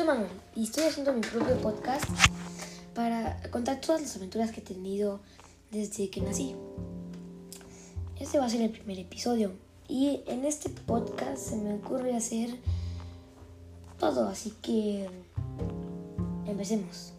Soy Manuel y estoy haciendo mi propio podcast para contar todas las aventuras que he tenido desde que nací. Este va a ser el primer episodio y en este podcast se me ocurre hacer todo, así que empecemos.